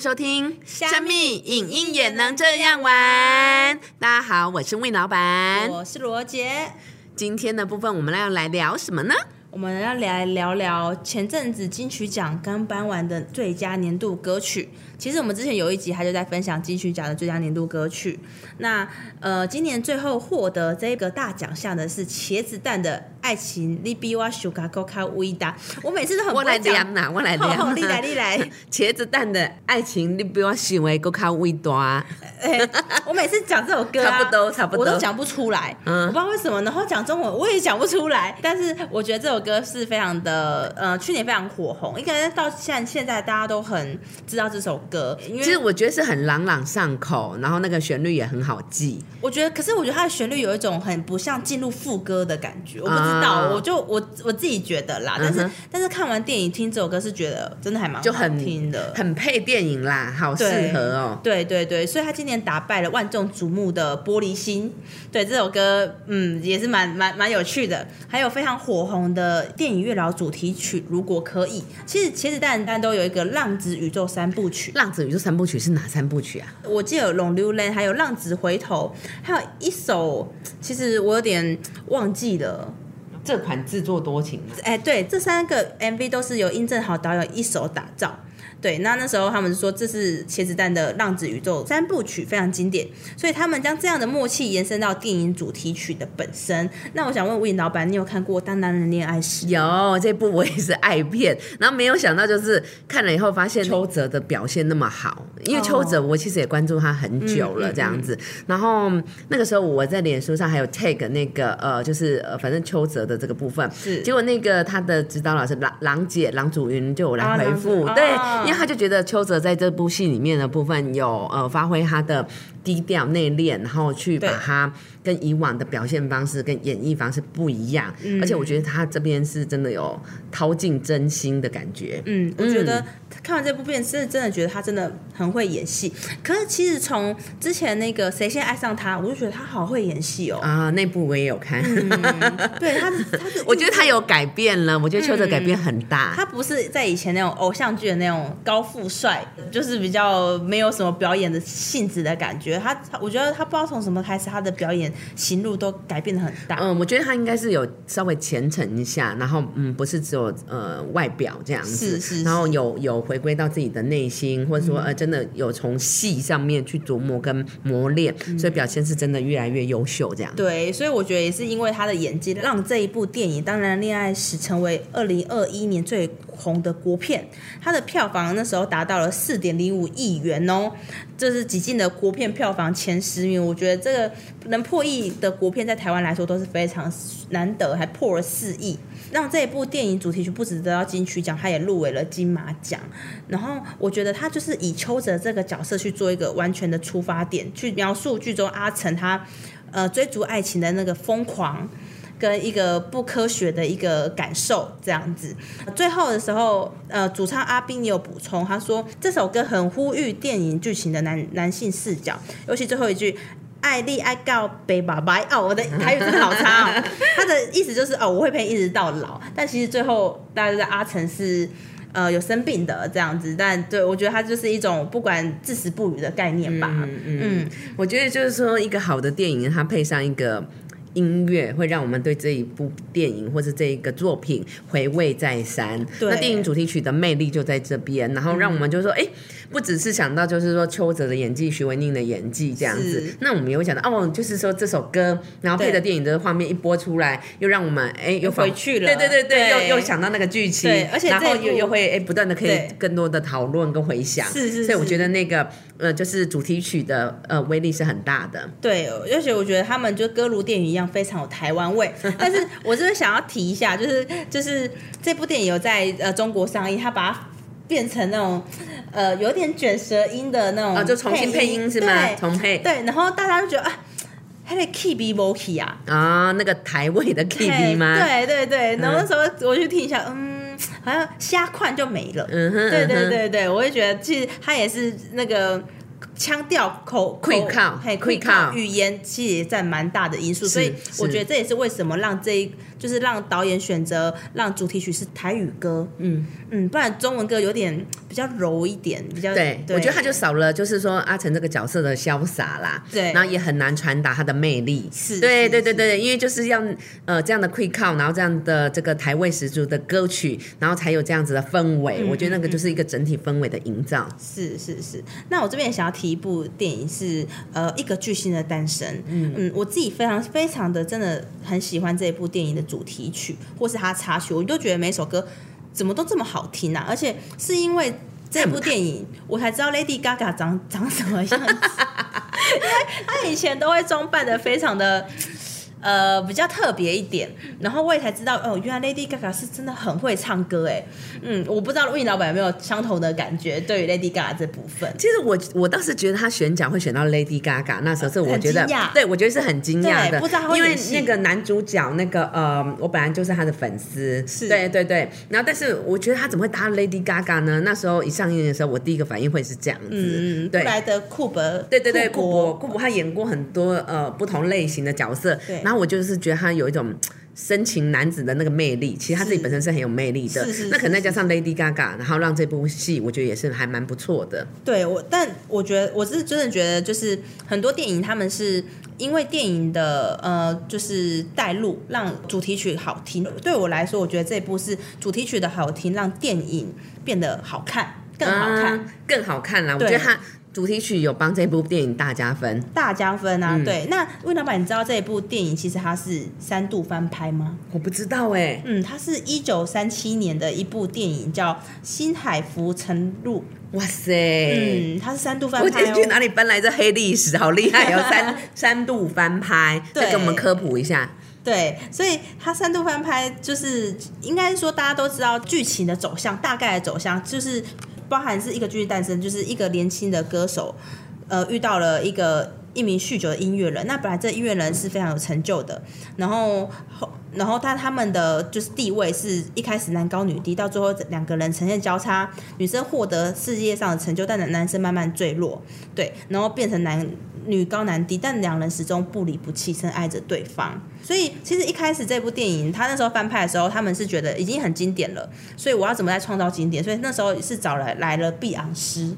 收听《虾米影音也能这样玩》。大家好，我是魏老板。我是罗杰。今天的部分，我们要来聊什么呢？我们要来聊聊前阵子金曲奖刚颁完的最佳年度歌曲。其实我们之前有一集，他就在分享金曲奖的最佳年度歌曲。那呃，今年最后获得这个大奖项的是茄子蛋的《爱情》。你比我修卡高卡微大，我每次都很我来量呐，我来量。你来，你来。茄子蛋的爱情，你比我修为高卡微大。我每次讲这首歌，差不多，差不多，我都讲不出来。嗯，我不知道为什么，然后讲中文我也讲不出来。但是我觉得这首歌是非常的，呃，去年非常火红，应该到现现在大家都很知道这首歌。其实我觉得是很朗朗上口，然后那个旋律也很好记。我觉得，可是我觉得它的旋律有一种很不像进入副歌的感觉。我不知道，我就我我自己觉得啦。但是但是看完电影听这首歌是觉得真的还蛮就很听的，很配电影啦，好适合哦。对对对，所以他今年打败了万众瞩目的《玻璃心》。对这首歌，嗯，也是蛮蛮蛮有趣的。还有非常火红的电影月老主题曲《如果可以》。其实茄子蛋蛋都有一个浪子宇宙三部曲，浪子宇宙。三部曲是哪三部曲啊？我记得有《龙溜泪》，还有《浪子回头》，还有一首，其实我有点忘记了。这款自作多情。哎，对，这三个 MV 都是由殷正豪导演一手打造。对，那那时候他们说这是茄子蛋的浪子宇宙三部曲非常经典，所以他们将这样的默契延伸到电影主题曲的本身。那我想问吴颖老板，你有看过《当男人恋爱时》？有这部我也是爱片，然后没有想到就是看了以后发现邱泽的表现那么好，因为邱泽我其实也关注他很久了这样子。然后那个时候我在脸书上还有 take 那个呃，就是呃，反正邱泽的这个部分，是结果那个他的指导老师郎郎姐郎祖云就来回复，对。因为他就觉得邱泽在这部戏里面的部分有呃发挥他的低调内敛，然后去把它跟以往的表现方式跟演绎方式不一样，而且我觉得他这边是真的有掏尽真心的感觉。嗯，我觉得看完这部片真的真的觉得他真的很会演戏。可是其实从之前那个谁先爱上他，我就觉得他好会演戏哦。啊，那部我也有看。对他，他 是我觉得他有改变了，我觉得邱泽改变很大。他不是在以前那种偶像剧的那种。高富帅就是比较没有什么表演的性质的感觉，他他我觉得他不知道从什么开始，他的表演行路都改变的很大。嗯，我觉得他应该是有稍微虔诚一下，然后嗯，不是只有呃外表这样子，是是，然后有有回归到自己的内心，或者说呃真的有从戏上面去琢磨跟磨练，所以表现是真的越来越优秀这样。对，所以我觉得也是因为他的演技，让这一部电影当然恋爱史成为二零二一年最红的国片，它的票房。那时候达到了四点零五亿元哦，这是几近的国片票房前十名。我觉得这个能破亿的国片在台湾来说都是非常难得，还破了四亿，让这一部电影主题曲不止得到金曲奖，它也入围了金马奖。然后我觉得他就是以邱泽这个角色去做一个完全的出发点，去描述剧中阿成他呃追逐爱情的那个疯狂。跟一个不科学的一个感受这样子，最后的时候，呃，主唱阿斌也有补充，他说这首歌很呼吁电影剧情的男男性视角，尤其最后一句“爱丽爱告北爸爸”，哦，我的台语真的好差哦。他的意思就是哦，我会陪一直到老，但其实最后大家都在阿成是呃有生病的这样子，但对我觉得他就是一种不管至死不渝的概念吧。嗯嗯，我觉得就是说一个好的电影，它配上一个。音乐会让我们对这一部电影或是这一个作品回味再三。那电影主题曲的魅力就在这边，然后让我们就说，哎，不只是想到就是说邱泽的演技、徐文宁的演技这样子。那我们也会想到，哦，就是说这首歌，然后配的电影的画面一播出来，又让我们哎又回去了。对对对对，又又想到那个剧情，而且然后又又会哎不断的可以更多的讨论跟回想。是是。所以我觉得那个呃就是主题曲的呃威力是很大的。对，而且我觉得他们就歌如电影一样。非常有台湾味，但是我真的想要提一下，就是就是这部电影有在呃中国上映，他把它变成那种呃有点卷舌音的那种，啊，就重新配音是吗？重配对，然后大家就觉得啊，他的 key key 啊？啊，那个台位的 key B 吗？对对对，然后那时候我去听一下，嗯，好像瞎换就没了。嗯哼，对对对对，我会觉得其实他也是那个。腔调口会靠嘿会靠。语言其实也占蛮大的因素，所以我觉得这也是为什么让这一就是让导演选择让主题曲是台语歌，嗯。嗯，不然中文歌有点比较柔一点，比较对，我觉得他就少了就是说阿成这个角色的潇洒啦，对，然后也很难传达他的魅力，是，对对对对，因为就是要呃这样的会靠，然后这样的这个台味十足的歌曲，然后才有这样子的氛围，我觉得那个就是一个整体氛围的营造，是是是。那我这边也想要提一部电影是呃一个巨星的诞生，嗯嗯，我自己非常非常的真的很喜欢这一部电影的主题曲或是它插曲，我都觉得每首歌怎么都这么好听啊！而且是因为这部电影，我才知道 Lady Gaga 长长什么样子，因为她以前都会装扮的非常的。呃，比较特别一点，然后我也才知道哦，原来 Lady Gaga 是真的很会唱歌哎，嗯，我不知道魏老板有没有相同的感觉对于 Lady Gaga 这部分。其实我我倒是觉得他选奖会选到 Lady Gaga，那时候是我觉得，对我觉得是很惊讶的，不知道因为那个男主角那个呃，我本来就是他的粉丝，是，对对对，然后但是我觉得他怎么会搭 Lady Gaga 呢？那时候一上映的时候，我第一个反应会是这样子，嗯嗯，对，来的库伯，对对对，库伯库伯他演过很多呃不同类型的角色，对。然后我就是觉得他有一种深情男子的那个魅力，其实他自己本身是很有魅力的。那可能再加上 Lady Gaga，然后让这部戏我觉得也是还蛮不错的。对我，但我觉得我是真的觉得，就是很多电影他们是因为电影的呃，就是带路让主题曲好听。对我来说，我觉得这部是主题曲的好听，让电影变得好看，更好看，更好看啦。我觉得他。主题曲有帮这部电影大加分，大加分啊！对，那魏老板，你知道这一部电影其实它是三度翻拍吗？我不知道哎。嗯，它是一九三七年的一部电影，叫《新海浮沉录》。哇塞！嗯，它是三度翻拍。我去哪里搬来这黑历史？好厉害！有 三三度翻拍，再给我们科普一下。对，所以它三度翻拍，就是应该说大家都知道剧情的走向，大概的走向就是。包含是一个剧诞生，就是一个年轻的歌手，呃，遇到了一个一名酗酒的音乐人。那本来这音乐人是非常有成就的，然后后，然后他他们的就是地位是一开始男高女低，到最后两个人呈现交叉，女生获得世界上的成就，但男生慢慢坠落，对，然后变成男女高男低，但两人始终不离不弃，深爱着对方。所以其实一开始这部电影，他那时候翻拍的时候，他们是觉得已经很经典了，所以我要怎么再创造经典？所以那时候是找来来了碧昂斯，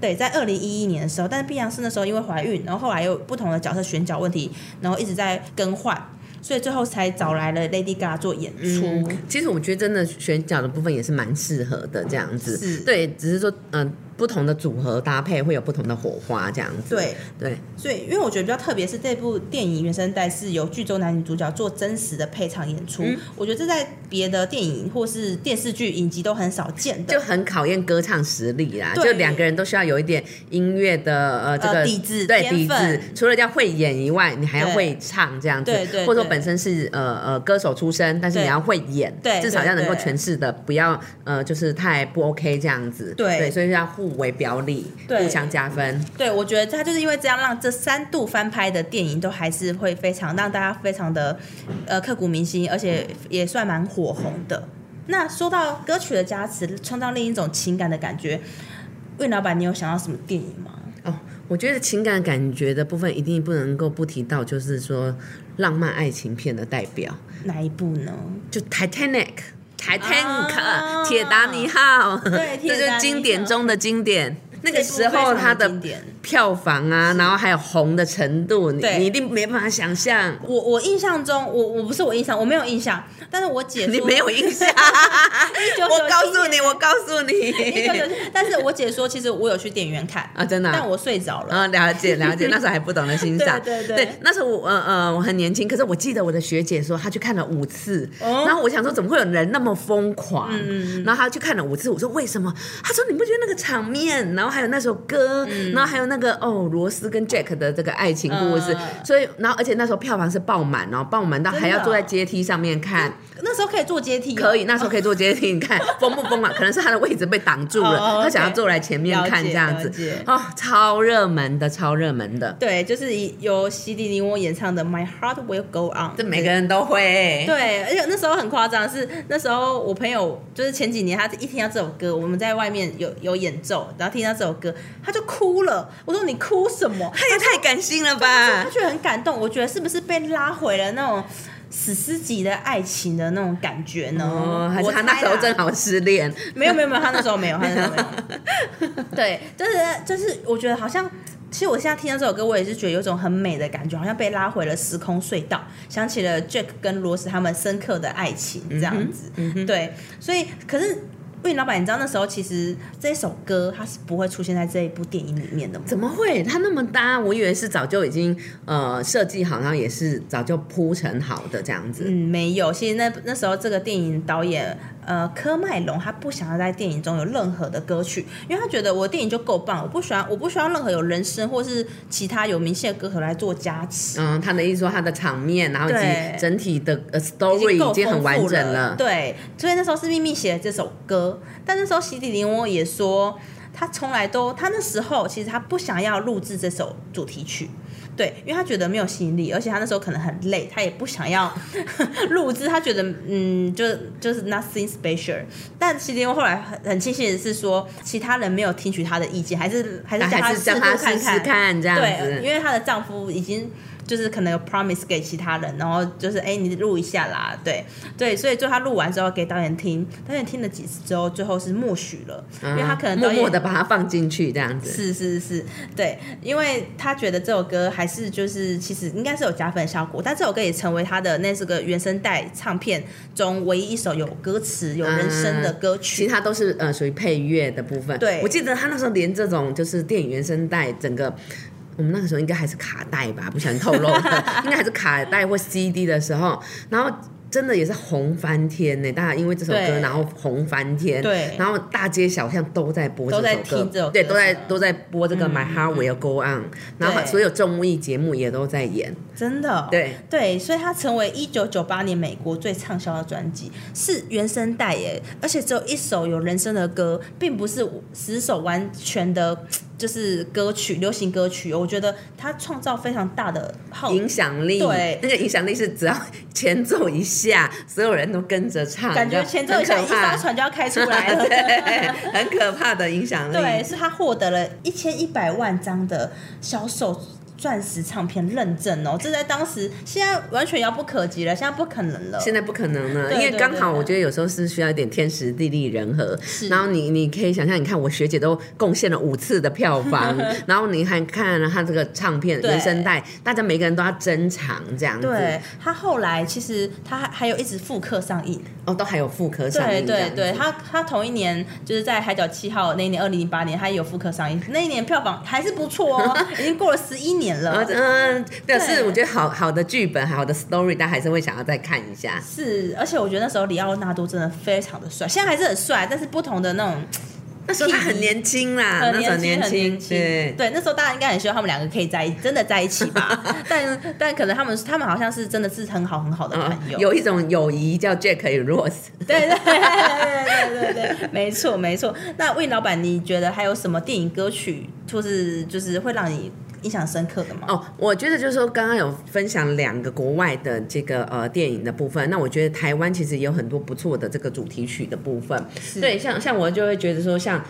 对，在二零一一年的时候，但是碧昂斯那时候因为怀孕，然后后来又不同的角色选角问题，然后一直在更换，所以最后才找来了 Lady Gaga 做演出。其实我觉得真的选角的部分也是蛮适合的，这样子，对，只是说嗯。不同的组合搭配会有不同的火花，这样子。对。对，所以因为我觉得比较特别是这部电影原声带是由剧中男女主角做真实的配唱演出，我觉得这在别的电影或是电视剧影集都很少见的，就很考验歌唱实力啦。就两个人都需要有一点音乐的呃这个底子，对底子，除了要会演以外，你还要会唱这样子，对。对，或者说本身是呃呃歌手出身，但是你要会演，对，至少要能够诠释的不要呃就是太不 OK 这样子，对，所以要互。为表里，互相加分。对，我觉得他就是因为这样，让这三度翻拍的电影都还是会非常让大家非常的呃刻骨铭心，而且也算蛮火红的。那说到歌曲的加持，创造另一种情感的感觉，魏老板，你有想到什么电影吗？哦，我觉得情感感觉的部分一定不能够不提到，就是说浪漫爱情片的代表，哪一部呢？就 Titanic。Titanic，铁达尼号，对，这就是经典中的经典。那个时候它的票房啊，然后还有红的程度，你你一定没办法想象。我我印象中，我我不是我印象，我没有印象。但是我姐 你没有印象，我告诉你，我告诉你，但是我姐说，其实我有去电影院看啊，真的，但我睡着了。啊，了解了解，那时候还不懂得欣赏，对对对，那时候我呃呃我很年轻，可是我记得我的学姐说她去看了五次，然后我想说怎么会有人那么疯狂，嗯。然后她去看了五次，我说为什么？她说你不觉得那个场面，然后还有那首歌，然后还有那个哦罗斯跟 Jack 的这个爱情故事，所以然后而且那时候票房是爆满哦，爆满到还要坐在阶梯上面看。那那时候可以坐阶梯，可以，那时候可以坐阶梯。你看 疯不疯啊？可能是他的位置被挡住了，他想要坐来前面看这样子。哦，超热门的，超热门的。对，就是由西迪尼翁演唱的《My Heart Will Go On》，这每个人都会。对，而且那时候很夸张，是那时候我朋友就是前几年，他一听到这首歌，我们在外面有有演奏，然后听到这首歌，他就哭了。我说你哭什么？他也太感性了吧？他觉得很感动。我觉得是不是被拉回了那种？史诗级的爱情的那种感觉呢？还是他那时候正好失恋？没有没有没有，他那时候没有，他那时候没有。对，就是就是，我觉得好像，其实我现在听到这首歌，我也是觉得有种很美的感觉，好像被拉回了时空隧道，想起了 Jack 跟罗斯他们深刻的爱情这样子。对，所以可是。魏老板，你知道那时候其实这首歌它是不会出现在这一部电影里面的吗？怎么会？它那么搭，我以为是早就已经呃设计好，然后也是早就铺成好的这样子。嗯，没有。其实那那时候这个电影导演。呃，柯麦隆他不想要在电影中有任何的歌曲，因为他觉得我的电影就够棒，我不喜欢我不需要任何有人声或是其他有明显的歌手来做加持。嗯，他的意思说他的场面，然后以及整体的 story 已经很完整了。对，所以那时候是秘密写的这首歌，但那时候席地林翁也说，他从来都他那时候其实他不想要录制这首主题曲。对，因为他觉得没有吸引力，而且他那时候可能很累，他也不想要 录制。他觉得，嗯，就就是 nothing special。但其实后来很很庆幸的是说，其他人没有听取他的意见，还是还是叫他试试看，这样子。对，因为她的丈夫已经。就是可能有 promise 给其他人，然后就是哎，你录一下啦，对对，所以就他录完之后给导演听，导演听了几次之后，最后是默许了，因为他可能默默的把它放进去这样子。是是是，对，因为他觉得这首歌还是就是其实应该是有加分效果，但这首歌也成为他的那是个原声带唱片中唯一一首有歌词、有人声的歌曲，其他都是呃属于配乐的部分。对，我记得他那时候连这种就是电影原声带整个。我们那个时候应该还是卡带吧，不想透露，应该还是卡带或 CD 的时候，然后。真的也是红翻天呢！大家因为这首歌，然后红翻天，对，然后大街小巷都在播这首歌，对，都在都在播这个 My Heart Will Go On，然后所有综艺节目也都在演，真的，对。对，所以它成为一九九八年美国最畅销的专辑，是原声带耶，而且只有一首有人声的歌，并不是十首完全的，就是歌曲，流行歌曲，我觉得它创造非常大的影响力，对，那个影响力是只要前奏一。下，所有人都跟着唱，感觉前奏一下，一艘船就要开出来了，对，很可怕的影响力。对，是他获得了一千一百万张的销售。钻石唱片认证哦，这在当时现在完全遥不可及了，现在不可能了。现在不可能了，因为刚好我觉得有时候是需要一点天时地利人和。然后你你可以想象，你看我学姐都贡献了五次的票房，然后你还看了她这个唱片原声带，大家每个人都要珍藏这样子。对，她后来其实她还有一直复刻上映哦，都还有复刻上映。对对对，她她同一年就是在《海角七号》那一年，二零零八年，她也有复刻上映，那一年票房还是不错哦，已经过了十一年。嗯，表示我觉得好好的剧本，好的 story，但还是会想要再看一下。是，而且我觉得那时候里奥纳多真的非常的帅，现在还是很帅，但是不同的那种。那时候他很年轻啦，很年轻，年轻。对对，那时候大家应该很希望他们两个可以在真的在一起吧？但但可能他们他们好像是真的是很好很好的朋友，有一种友谊叫 Jack 与 Rose。对对对对对对，没错没错。那魏老板，你觉得还有什么电影歌曲，就是就是会让你？印象深刻的吗？哦，我觉得就是说，刚刚有分享两个国外的这个呃电影的部分，那我觉得台湾其实也有很多不错的这个主题曲的部分。对，像像我就会觉得说，像。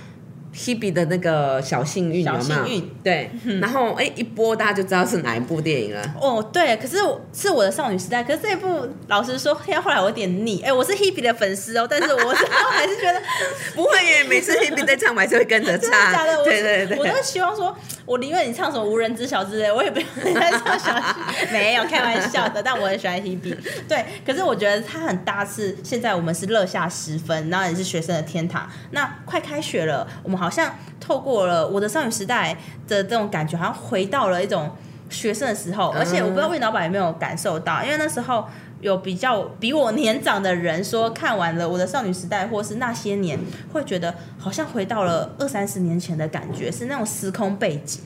Hebe 的那个小幸运，小幸运，对，然后哎一播大家就知道是哪一部电影了。哦，对，可是是我的少女时代，可是这一部老实说，听到后来我有点腻。哎，我是 Hebe 的粉丝哦，但是我是还是觉得 不会耶，每次 Hebe 在唱，我还是会跟着唱。假的，对对对，我都希望说，我宁愿你唱什么无人知晓之类，我也不用再唱小幸 没有开玩笑的，但我很喜欢 Hebe。对，可是我觉得它很大，是现在我们是乐下十分，然后也是学生的天堂。那快开学了，我们。好像透过了我的少女时代的这种感觉，好像回到了一种学生的时候。而且我不知道魏老板有没有感受到，因为那时候有比较比我年长的人说，看完了我的少女时代或是那些年，会觉得好像回到了二三十年前的感觉，是那种时空背景。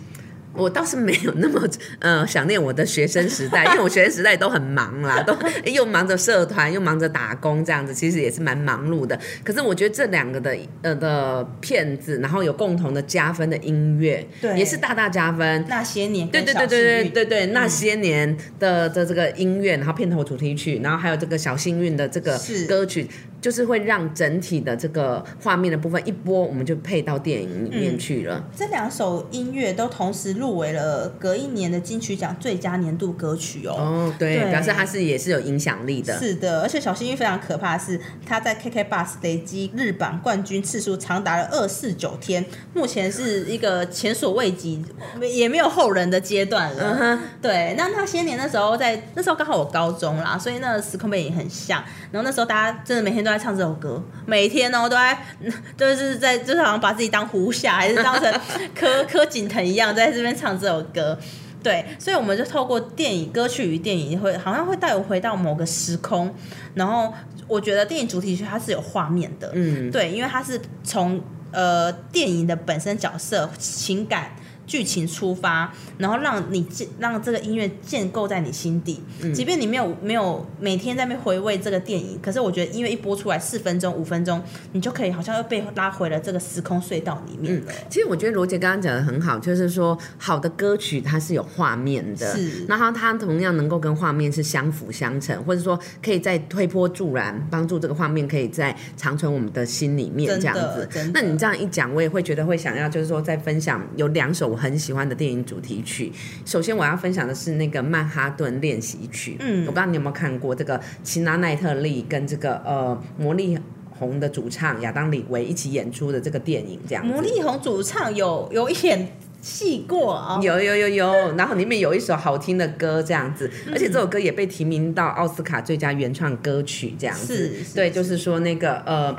我倒是没有那么 呃想念我的学生时代，因为我学生时代都很忙啦，都又忙着社团，又忙着打工，这样子其实也是蛮忙碌的。可是我觉得这两个的呃的片子，然后有共同的加分的音乐，对也是大大加分。那些年对对对对对对对，那些年的的这个音乐，然后片头主题曲，然后还有这个小幸运的这个歌曲，就是会让整体的这个画面的部分一播，我们就配到电影里面去了。这两首音乐都同时入围了隔一年的金曲奖最佳年度歌曲哦。哦，对，对表示它是也是有影响力的。是的，而且小幸运非常可怕的是，他在 KK Bus 累积日榜冠军次数长达了二四九天，目前是一个前所未及，也没有后人的阶段了。嗯对，那那些年那时候在那时候刚好我高中啦，所以那个时空背景很像。然后那时候大家真的每天都在唱这首歌，每天哦都在 就是在就是好像把自己当胡夏还是当成柯柯景腾一样，在这边唱这首歌。对，所以我们就透过电影歌曲与电影会好像会带我回到某个时空，然后我觉得电影主题曲它是有画面的，嗯，对，因为它是从呃电影的本身角色情感。剧情出发，然后让你建让这个音乐建构在你心底，即便你没有没有每天在那边回味这个电影，可是我觉得音乐一播出来四分钟五分钟，你就可以好像又被拉回了这个时空隧道里面了。其实我觉得罗杰刚刚讲的很好，就是说好的歌曲它是有画面的，是。然后它同样能够跟画面是相辅相成，或者说可以在推波助澜，帮助这个画面可以在长存我们的心里面这样子。那你这样一讲，我也会觉得会想要就是说再分享有两首我很喜欢的电影主题曲。首先我要分享的是那个曼哈顿练习曲，嗯。我不知道你有没有看过这个齐娜奈特利跟这个呃魔力。红的主唱亚当李维一起演出的这个电影，这样子。魔力红主唱有有演戏过啊、有有有有，然后里面有一首好听的歌，这样子，嗯。而且这首歌也被提名到奥斯卡最佳原创歌曲，这样子。对，就是。说那个呃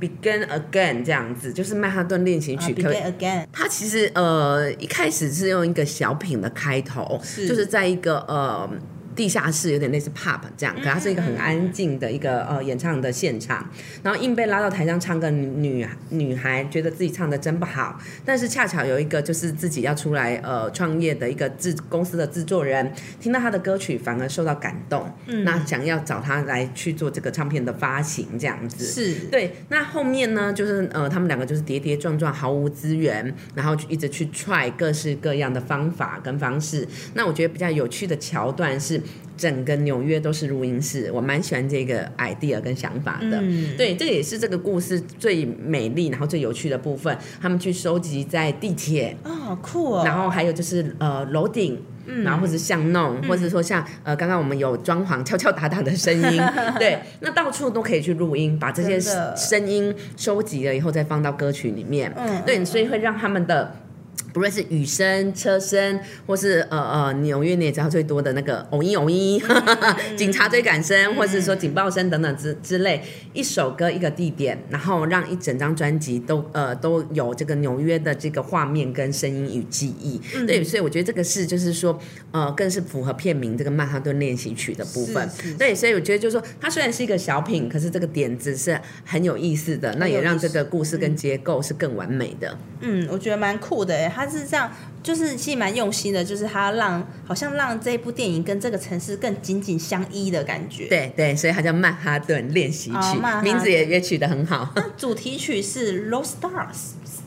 Begin Again 这样子，就是曼哈顿练习啊曲。可，Begin Again，它其实呃一开始是用一个小品的开头，是就是在一个呃。地下室有点类似 pub 这样，可它是一个很安静的一个呃演唱的现场，然后硬被拉到台上唱歌女女孩，觉得自己唱的真不好，但是恰巧有一个就是自己要出来呃创业的一个制公司的制作人，听到他的歌曲反而受到感动，嗯。那想要找他来去做这个唱片的发行这样子，是。对，那后面呢，就是呃，他们两个就是跌跌撞撞，毫无资源，然后就一直去 try 各式各样的方法跟方式。那我觉得比较有趣的桥段是，整个纽约都是录音室，我蛮喜欢这个 idea 跟想法的。嗯对，这也是这个故事最美丽，然后最有趣的部分。他们去收集在地铁，啊、好酷哦，然后还有就是呃楼顶。然后或者巷弄，或者说像呃，刚刚我们有装潢敲敲打打的声音，对，那到处都可以去录音，把这些声音收集了以后再放到歌曲里面，嗯对，所以会让他们的。不论是雨声、车声，或是呃呃纽约你也知道最多的那个偶一偶一，警察追赶声，或是说警报声等等之之类，一首歌一个地点，然后让一整张专辑都呃都有这个纽约的这个画面跟声音与记忆。对，所以我觉得这个是就是说呃更是符合片名这个曼哈顿练习曲的部分。对，所以我觉得就是说它虽然是一个小品，可是这个点子是很有意思的，那也让这个故事跟结构是更完美的。嗯，我觉得蛮酷的诶，他是这样，就是其实蛮用心的，就是他让好像让这部电影跟这个城市更紧紧相依的感觉。，对对，所以它叫曼哈顿练习曲，名字也也取得很好。那主题曲是《Lost Stars》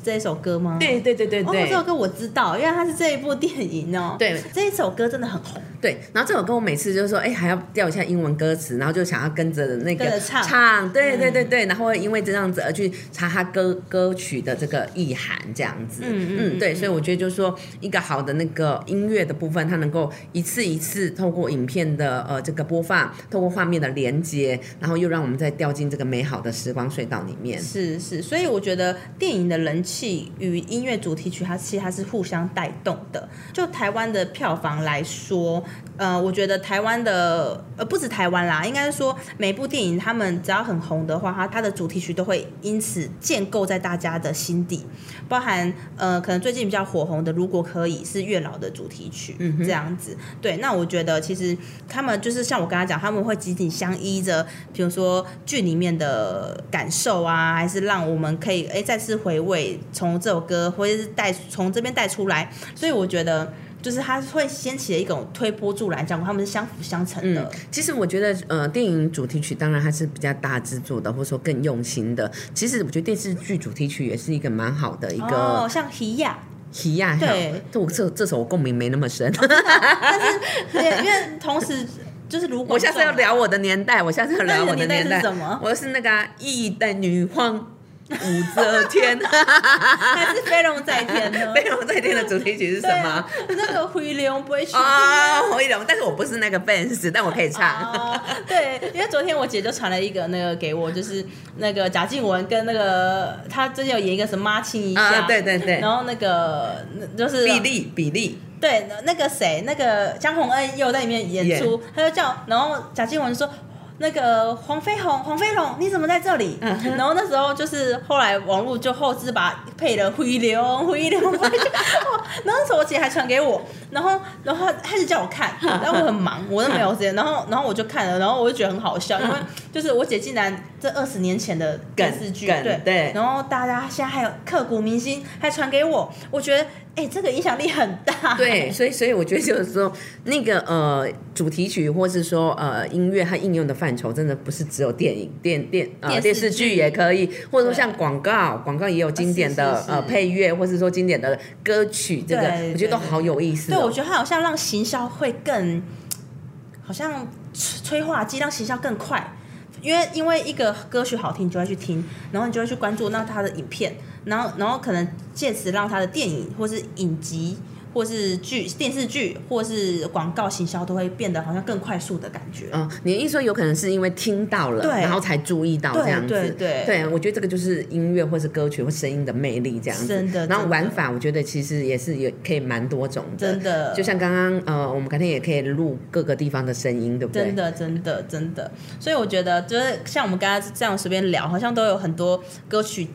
这一首歌吗？对对对对哦，对。这首歌我知道，因为它是这一部电影哦。对，这一首歌真的很红。对，然后这首歌我每次就是说，哎，还要调一下英文歌词，然后就想要跟着那个唱唱对对对对，然后会因为这样子而去查他歌歌曲的这个意涵，这样子，嗯嗯嗯对，所以我觉得就是说，一个好的那个音乐的部分，它能够一次一次透过影片的呃这个播放，透过画面的连接，然后又让我们再掉进这个美好的时光隧道里面。是是，所以我觉得电影的人气与音乐主题曲，它其实它是互相带动的。就台湾的票房来说，呃，我觉得台湾的呃不止台湾啦，应该是说每部电影他们只要很红的话，它它的主题曲都会因此建构在大家的心底，包含呃可能最近比较火红的《如果可以》是月老的主题曲，嗯这样子。对，那我觉得其实他们就是像我跟他讲，他们会紧紧相依着，比如说剧里面的感受啊，还是让我们可以哎再次回味从这首歌，或者是带从这边带出来，所以我觉得。就是它会掀起了一种推波助澜，讲他们是相辅相成的。其实我觉得，呃，电影主题曲当然它是比较大制作的，或者说更用心的。其实我觉得电视剧主题曲也是一个蛮好的一个，哦，像《喜亚》。喜亚，对，这我这这首我共鸣没那么深。但是因为同时就是如果 我下次要聊我的年代，我下次要聊我的年代是什么？我是那个一代女皇。武则天，还是飞龙在天呢？飞龙在天的主题曲是什么？那个回龙不会去啊，回龙。但是我不是那个 fans，但我可以唱。对，因为昨天我姐就传了一个那个给我，就是那个贾静雯跟那个她最近有演一个什么妈亲一下，对对对。然后那个就是比利，比利。对，那个谁，那个江宏恩又在里面演出，他就叫，然后贾静雯说。那个黄飞鸿，黄飞鸿，你怎么在这里？然后那时候就是后来网络就后置把配了灰流灰流，然后那时候我姐还传给我，然后然后开始叫我看，然后我很忙，我都没有时间，然后然后我就看了，然后我就觉得很好笑，因为就是我姐竟然这二十年前的电视剧，对对，然后大家现在还有刻骨铭心，还传给我，我觉得。哎，这个影响力很大。对，所以所以我觉得就是说，那个呃主题曲，或是说呃音乐，它应用的范畴，真的不是只有电影、电电呃电视剧也可以，或者说像广告，广告也有经典的呃配乐，或是说经典的歌曲，这个我觉得都好有意思。对，我觉得它好像让行销会更，好像催化剂让行销更快，因为因为一个歌曲好听，你就会去听，然后你就会去关注那他的影片。然后，然后可能借此让他的电影或是影集。或是剧、电视剧，或是广告行销，都会变得好像更快速的感觉。嗯，你的意思说有可能是因为听到了，然后才注意到这样子。对对对，我觉得这个就是音乐或是歌曲或声音的魅力这样子。真的。然后玩法，我觉得其实也是也可以蛮多种的。真的。就像刚刚呃，我们改天也可以录各个地方的声音，对不对？真的，真的，真的。所以我觉得，就是像我们刚刚这样随便聊，好像都有很多歌曲。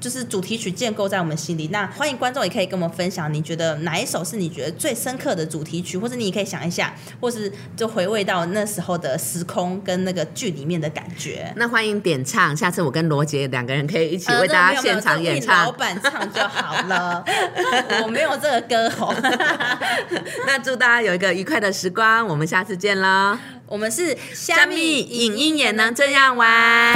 就是主题曲建构在我们心里，那欢迎观众也可以跟我们分享，你觉得哪一首是你觉得最深刻的主题曲，或者你也可以想一下，或是就回味到那时候的时空跟那个剧里面的感觉。那欢迎点唱，下次我跟罗杰两个人可以一起为大家现场演唱，老板唱就好了，我没有这个歌喉。那祝大家有一个愉快的时光，我们下次见喽。我们是虾米影音也能这样玩。